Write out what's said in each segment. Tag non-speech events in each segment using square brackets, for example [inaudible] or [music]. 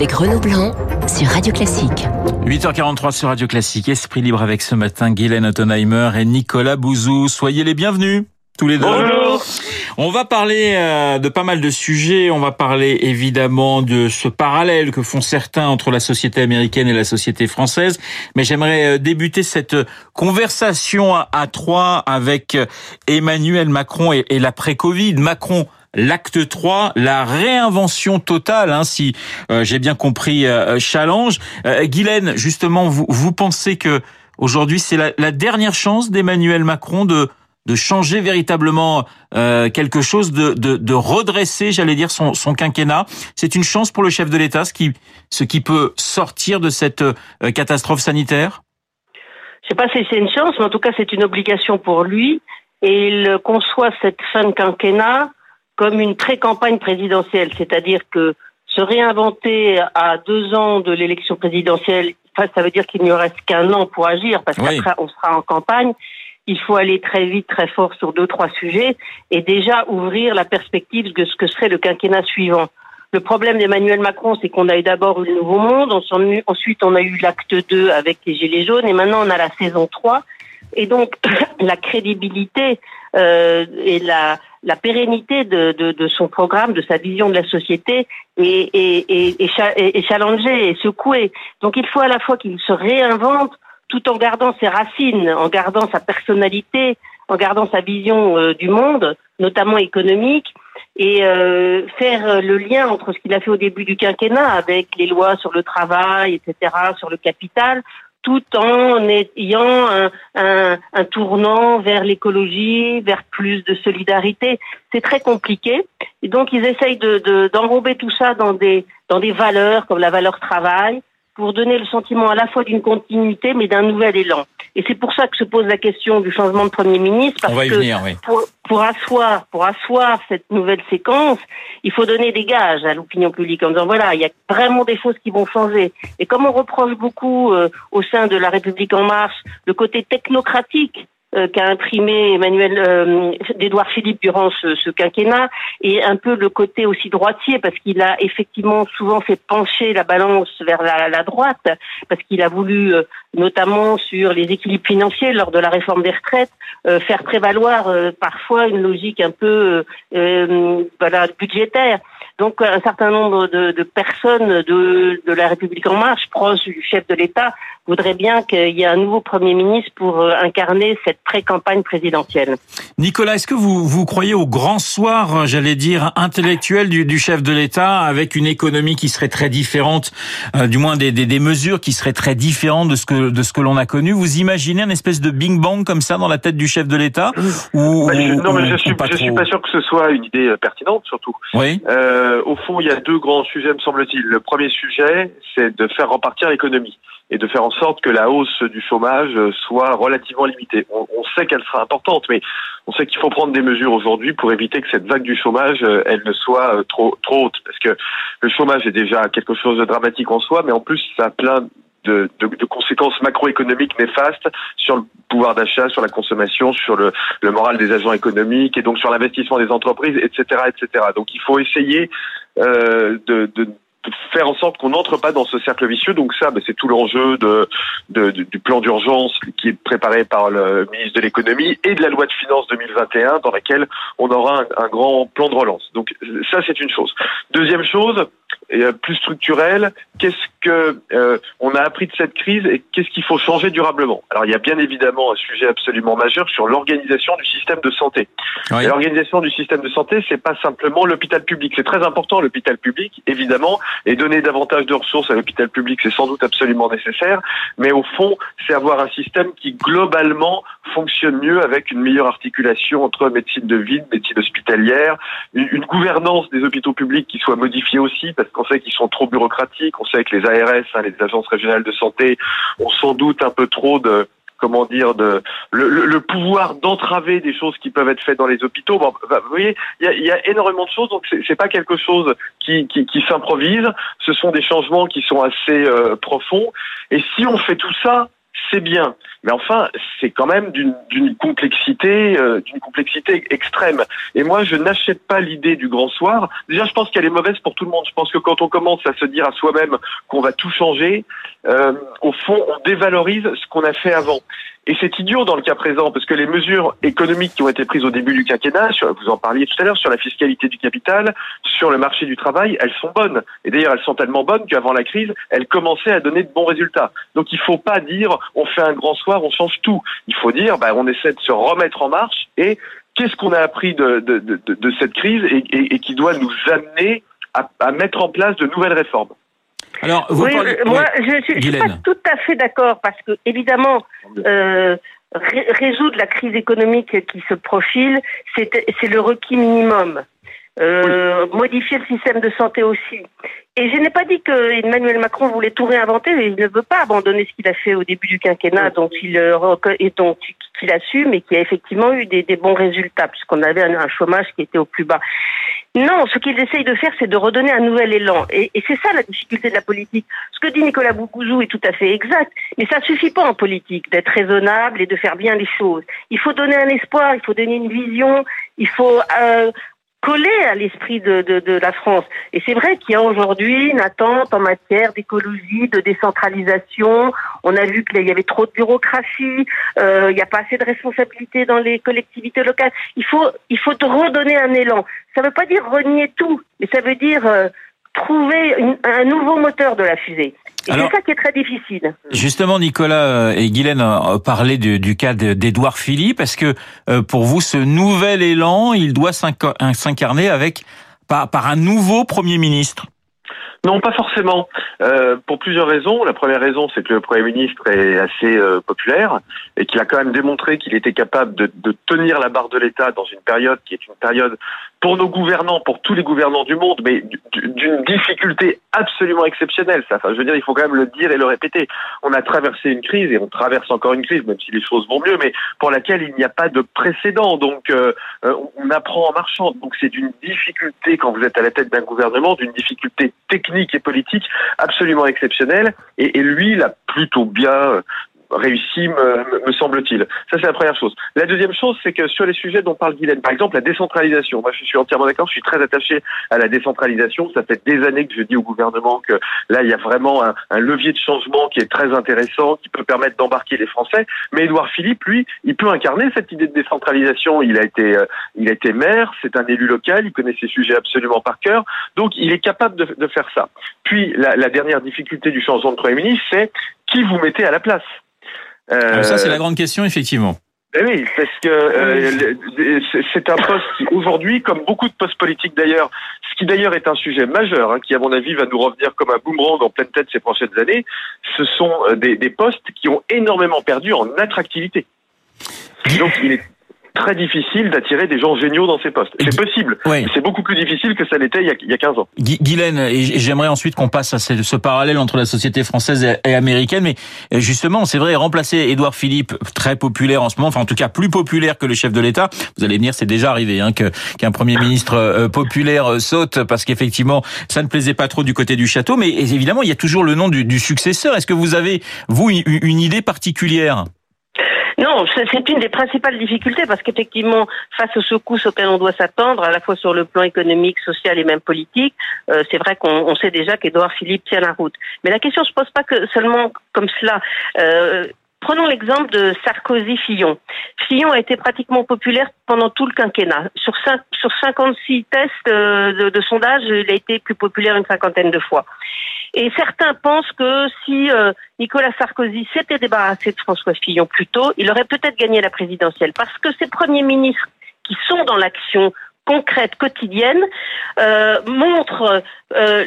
avec Renaud Blanc sur Radio Classique. 8h43 sur Radio Classique. Esprit libre avec ce matin Guylaine Ottenheimer et Nicolas Bouzou. Soyez les bienvenus. Tous les deux. Bonjour. On va parler euh, de pas mal de sujets. On va parler évidemment de ce parallèle que font certains entre la société américaine et la société française. Mais j'aimerais euh, débuter cette conversation à trois avec euh, Emmanuel Macron et, l'après-Covid. Macron l'acte 3, la réinvention totale, hein, si j'ai bien compris, challenge. Guylaine, justement, vous, vous pensez que aujourd'hui c'est la, la, dernière chance d'Emmanuel Macron de de changer véritablement euh, quelque chose, de, de, de redresser, j'allais dire, son, son quinquennat? C'est une chance pour le chef de l'État, ce qui, ce qui peut sortir de cette euh, catastrophe sanitaire? Je sais pas si c'est une chance, mais en tout cas c'est une obligation pour lui. Et il conçoit cette fin de quinquennat comme une pré-campagne présidentielle, c'est-à-dire que se réinventer à deux ans de l'élection présidentielle, ça veut dire qu'il n'y reste qu'un an pour agir, parce qu'après on sera en campagne il faut aller très vite, très fort sur deux, trois sujets et déjà ouvrir la perspective de ce que serait le quinquennat suivant. Le problème d'Emmanuel Macron, c'est qu'on a eu d'abord le Nouveau Monde, ensuite on a eu l'acte 2 avec les Gilets jaunes et maintenant on a la saison 3. Et donc [clears throat] la crédibilité euh, et la, la pérennité de, son programme, de sa vision de la société est, est, est, challengée et secouée. Donc il faut à la fois qu'il se réinvente tout en gardant ses racines, en gardant sa personnalité, en gardant sa vision euh, du monde, notamment économique, et euh, faire le lien entre ce qu'il a fait au début du quinquennat avec les lois sur le travail, etc., sur le capital, tout en ayant un, tournant vers l'écologie, vers plus de solidarité. C'est très compliqué. Et donc, ils essayent d'enrober de, tout ça dans des, dans des valeurs comme la valeur travail, pour donner le sentiment à la fois d'une continuité mais d'un nouvel élan. Et c'est pour ça que se pose la question du changement de Premier ministre, parce que pour, pour, asseoir, pour asseoir cette nouvelle séquence, il faut donner des gages à l'opinion publique en disant voilà, il y a vraiment des choses qui vont changer. Et comme on reproche beaucoup euh, au sein de la République en marche le côté technocratique euh, qu'a imprimé Emmanuel euh, d'Édouard Philippe durant ce, ce, quinquennat et un peu le côté aussi droitier parce qu'il a effectivement souvent fait pencher la balance vers la, la droite parce qu'il a voulu euh, notamment sur les équilibres financiers lors de la réforme des retraites euh, faire prévaloir parfois une logique un peu voilà budgétaire. Donc un certain nombre de, de personnes de, de, la République en marche, proches du chef de l'État, voudraient bien qu'il y ait un nouveau Premier ministre pour euh, incarner cette pré-campagne présidentielle. Nicolas, est-ce que vous, vous croyez au grand soir, j'allais dire, intellectuel du, du chef de l'État, avec une économie qui serait très différente, euh, du moins des, des, des, mesures qui seraient très différentes de ce que, de ce que l'on a connu? Vous imaginez un espèce de bing-bang comme ça dans la tête du chef de l'État? Ou, bah, Non, mais je suis, je suis pas sûr que ce soit une idée euh, pertinente, surtout. Oui. Euh, euh, au fond, il y a deux grands sujets, me semble-t-il. Le premier sujet, c'est de faire repartir l'économie et de faire en sorte que la hausse du chômage soit relativement limitée. On, sait qu'elle sera importante, mais on sait qu'il faut prendre des mesures aujourd'hui pour éviter que cette vague du chômage, euh, elle ne soit euh, trop trop haute, parce que le chômage est déjà quelque chose de dramatique en soi, mais en plus ça a plein de, de, de, conséquences macroéconomiques néfastes sur le pouvoir d'achat, sur la consommation, sur le, le, moral des agents économiques et donc sur l'investissement des entreprises, etc., etc. Donc il faut essayer euh, de, de faire en sorte qu'on n'entre pas dans ce cercle vicieux. Donc ça, ben, c'est tout l'enjeu de, du plan d'urgence qui est préparé par le ministre de l'économie et de la loi de finances 2021 dans laquelle on aura un, un grand plan de relance. Donc ça, c'est une chose. Deuxième chose, plus structurel. Qu'est-ce que euh, on a appris de cette crise et qu'est-ce qu'il faut changer durablement? Alors il y a bien évidemment un sujet absolument majeur sur l'organisation du système de santé. L'organisation du système de santé, c'est pas simplement l'hôpital public. C'est très important l'hôpital public, évidemment, et donner davantage de ressources à l'hôpital public, c'est sans doute absolument nécessaire. Mais au fond, c'est avoir un système qui globalement fonctionne mieux avec une meilleure articulation entre médecine de ville, médecine hospitalière, une, gouvernance des hôpitaux publics qui soit modifiée aussi parce qu'on sait qu'ils sont trop bureaucratiques, on sait que les ARS, hein, les agences régionales de santé, ont sans doute un peu trop de comment dire de le, pouvoir d'entraver des choses qui peuvent être faites dans les hôpitaux. Bah, vous voyez, il y a, énormément de choses, donc c'est pas quelque chose qui s'improvise. Ce sont des changements qui sont assez euh, profonds. Et si on fait tout ça c'est bien. Mais enfin, c'est quand même d'une complexité, euh, d'une complexité extrême. Et moi, je n'achète pas l'idée du grand soir. Déjà, je pense qu'elle est mauvaise pour tout le monde. Je pense que quand on commence à se dire à soi-même qu'on va tout changer, euh, au fond, on dévalorise ce qu'on a fait avant. Et c'est idiot dans le cas présent, parce que les mesures économiques qui ont été prises au début du quinquennat, sur, vous en parliez tout à l'heure, sur la fiscalité du capital, sur le marché du travail, elles sont bonnes. Et d'ailleurs, elles sont tellement bonnes qu'avant la crise, elles commençaient à donner de bons résultats. Donc il ne faut pas dire on fait un grand soir, on change tout. Il faut dire bah, on essaie de se remettre en marche et qu'est-ce qu'on a appris de, cette crise et, qui doit nous amener à mettre en place de nouvelles réformes? Alors, vous oui, parlez... moi, je ne suis pas tout à fait d'accord parce que, évidemment, euh, ré résoudre la crise économique qui se profile, c'est le requis minimum. Euh, oui. Modifier le système de santé aussi. Et je n'ai pas dit que Emmanuel Macron voulait tout réinventer, mais il ne veut pas abandonner ce qu'il a fait au début du quinquennat, oui. dont il euh, et dont qu'il assume et qui a effectivement eu des, des bons résultats, puisqu'on avait un, un, chômage qui était au plus bas. Non, ce qu'ils essayent de faire, c'est de redonner un nouvel élan. Et, c'est ça la difficulté de la politique. Ce que dit Nicolas Boukouzou est tout à fait exact, mais ça suffit pas en politique d'être raisonnable et de faire bien les choses. Il faut donner un espoir, il faut donner une vision, il faut euh, collé à l'esprit de, de, de, la France. Et c'est vrai qu'il y a aujourd'hui une attente en matière d'écologie, de décentralisation. On a vu qu'il y avait trop de bureaucratie, euh, il n'y a pas assez de responsabilité dans les collectivités locales. Il faut, il faut redonner un élan. Ça ne veut pas dire renier tout, mais ça veut dire euh, trouver une, un nouveau moteur de la fusée. Et c'est ça qui est très difficile. Justement, Nicolas et Guylaine parlaient du, du cas d'Edouard Philippe. Est-ce que euh, pour vous, ce nouvel élan, il doit s'incarner avec par, par un nouveau Premier ministre non, pas forcément. Euh, pour plusieurs raisons. La première raison, c'est que le Premier ministre est assez euh, populaire et qu'il a quand même démontré qu'il était capable de, de, tenir la barre de l'État dans une période qui est une période pour nos gouvernants, pour tous les gouvernants du monde, mais d'une difficulté absolument exceptionnelle. Ça. Enfin, je veux dire, il faut quand même le dire et le répéter. On a traversé une crise et on traverse encore une crise, même si les choses vont mieux, mais pour laquelle il n'y a pas de précédent. Donc, euh, on apprend en marchant. Donc, c'est d'une difficulté quand vous êtes à la tête d'un gouvernement, d'une difficulté technique et politique absolument exceptionnelle. Et, et lui, il a plutôt bien réussi, me, me semble-t-il. Ça, c'est la première chose. La deuxième chose, c'est que sur les sujets dont parle Guylaine, par exemple, la décentralisation. Moi, je suis entièrement d'accord. Je suis très attaché à la décentralisation. Ça fait des années que je dis au gouvernement que là, il y a vraiment un, un levier de changement qui est très intéressant, qui peut permettre d'embarquer les Français. Mais Édouard Philippe, lui, il peut incarner cette idée de décentralisation. Il a été, euh, il a été maire. C'est un élu local. Il connaît ces sujets absolument par cœur. Donc, il est capable de, de faire ça. Puis, la, la dernière difficulté du changement de Premier ministre, c'est qui vous mettez à la place. Euh, ça, c'est la grande question, effectivement. Eh oui, parce que euh, c'est un poste aujourd'hui, comme beaucoup de postes politiques d'ailleurs, ce qui d'ailleurs est un sujet majeur, hein, qui à mon avis va nous revenir comme un boomerang en pleine tête ces prochaines années, ce sont euh, des, des postes qui ont énormément perdu en attractivité. Donc il est très difficile d'attirer des gens géniaux dans ces postes. C'est possible. Oui. C'est beaucoup plus difficile que ça l'était il, il, y a 15 ans. Guylaine, et j'aimerais ensuite qu'on passe à ce, ce, parallèle entre la société française et, américaine, mais euh, justement, c'est vrai, remplacer Édouard Philippe, très populaire en ce moment, enfin en tout cas plus populaire que le chef de l'État, vous allez venir, c'est déjà arrivé hein, qu'un Premier ministre euh, populaire euh, saute parce qu'effectivement, ça ne plaisait pas trop du côté du château, mais évidemment, il y a toujours le nom du, du successeur. Est-ce que vous avez, vous, une, une idée particulière? Non, c'est une des principales difficultés parce qu'effectivement, face aux secousses auxquelles on doit s'attendre, à la fois sur le plan économique, social et même politique, euh, c'est vrai qu'on sait déjà qu'Edouard Philippe tient la route. Mais la question se pose pas que seulement comme cela. Euh, Prenons l'exemple de Sarkozy-Fillon. Fillon a été pratiquement populaire pendant tout le quinquennat. Sur, 5, sur 56 tests euh, de, sondage, il a été plus populaire une cinquantaine de fois. Et certains pensent que si euh, Nicolas Sarkozy s'était débarrassé de François Fillon plus tôt, il aurait peut-être gagné la présidentielle. Parce que ces premiers ministres qui sont dans l'action concrète, quotidienne, euh, montrent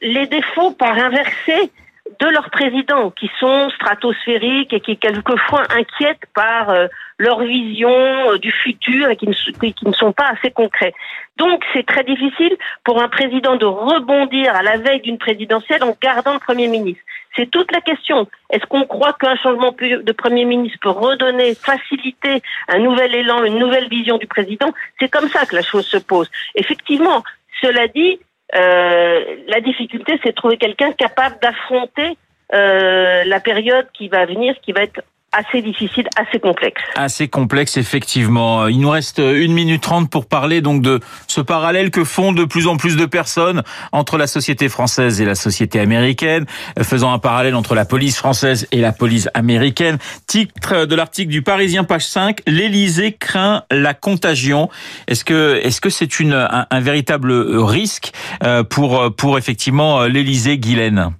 les défauts par inversé de leurs présidents qui sont stratosphériques et qui quelquefois inquiètent par euh, leur vision euh, du futur et qui ne, qui ne, sont pas assez concrets. Donc c'est très difficile pour un président de rebondir à la veille d'une présidentielle en gardant le Premier ministre. C'est toute la question. Est-ce qu'on croit qu'un changement de Premier ministre peut redonner, faciliter un nouvel élan, une nouvelle vision du président? C'est comme ça que la chose se pose. Effectivement, cela dit, la difficulté, c'est trouver quelqu'un capable d'affronter euh, la période qui va venir, qui va être assez difficile, assez complexe. Assez complexe, effectivement. Il nous reste une minute trente pour parler donc de ce parallèle que font de plus en plus de personnes entre la société française et la société américaine, faisant un parallèle entre la police française et la police américaine. Titre de l'article du Parisien, page 5, l'Élysée craint la contagion. Est-ce que est-ce que c'est une un, un, véritable risque euh, pour pour effectivement l'Élysée, Guylaine?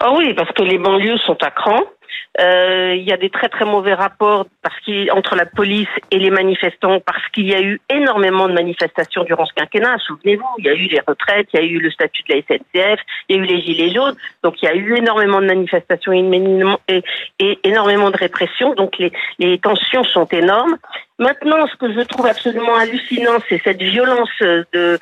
Ah oui, parce que les banlieues sont à cran. Euh, il y a des très très mauvais rapports entre la police et les manifestants parce qu'il y a eu énormément de manifestations durant ce quinquennat. Souvenez-vous, il y a eu les retraites, il y a eu le statut de la SNCF, il y a eu les gilets jaunes. Donc il y a eu énormément de manifestations et, énormément de répression. Donc les tensions sont énormes. Maintenant, ce que je trouve absolument hallucinant, c'est cette violence de,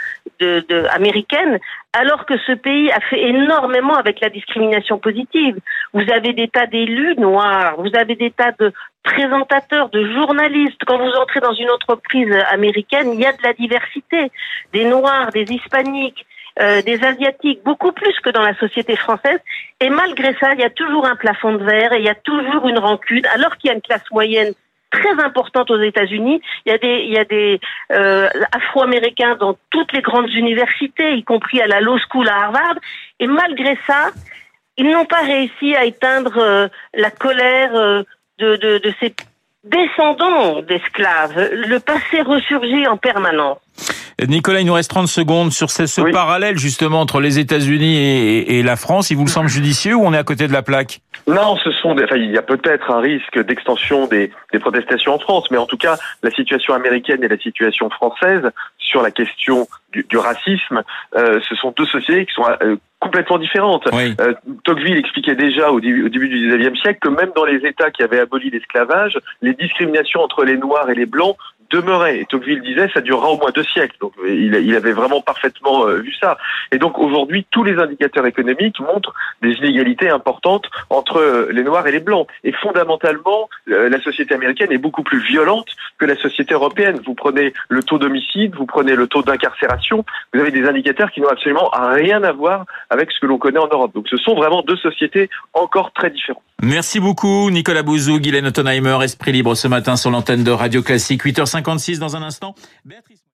américaine, alors que ce pays a fait énormément avec la discrimination positive. Vous avez des tas d'élus noirs, vous avez des tas de présentateurs, de journalistes. Quand vous entrez dans une entreprise américaine, il y a de la diversité, des noirs, des hispaniques. Euh, des asiatiques, beaucoup plus que dans la société française. Et malgré ça, il y a toujours un plafond de verre et il y a toujours une rancune, alors qu'il y a une classe moyenne très importante aux États-Unis. Il y a des, euh, Afro-Américains dans toutes les grandes universités, y compris à la Law School à Harvard. Et malgré ça, ils n'ont pas réussi à éteindre euh, la colère euh, de, de, de ces descendants d'esclaves. Le passé ressurgit en permanence. Nicolas, il nous reste 30 secondes sur ce, ce Oui. parallèle justement entre les États-Unis et, et la France. Il vous semble judicieux ou on est à côté de la plaque Non, ce sont des, enfin, il y a peut-être un risque d'extension des, des protestations en France, mais en tout cas, la situation américaine et la situation française sur la question du, du racisme, euh, ce sont deux sociétés qui sont euh, complètement différentes. Oui. Euh, Tocqueville expliquait déjà au début, au début du 19e siècle que même dans les États qui avaient aboli l'esclavage, les discriminations entre les Noirs et les Blancs demeuraient. Et Tocqueville disait ça durera au moins deux siècles. Donc il, il avait vraiment parfaitement euh, vu ça. Et donc aujourd'hui, tous les indicateurs économiques montrent des inégalités importantes entre euh, les Noirs et les Blancs. Et fondamentalement, euh, la société américaine est beaucoup plus violente que la société européenne. Vous prenez le taux d'homicide, vous prenez le taux d'incarcération, vous avez des indicateurs qui n'ont absolument rien à voir avec ce que l'on connaît en Europe. Donc ce sont vraiment deux sociétés encore très différentes. Merci beaucoup Nicolas Bouzou, Guylaine Ottenheimer, Esprit Libre ce matin sur l'antenne de Radio Classique, 8h56 dans un instant.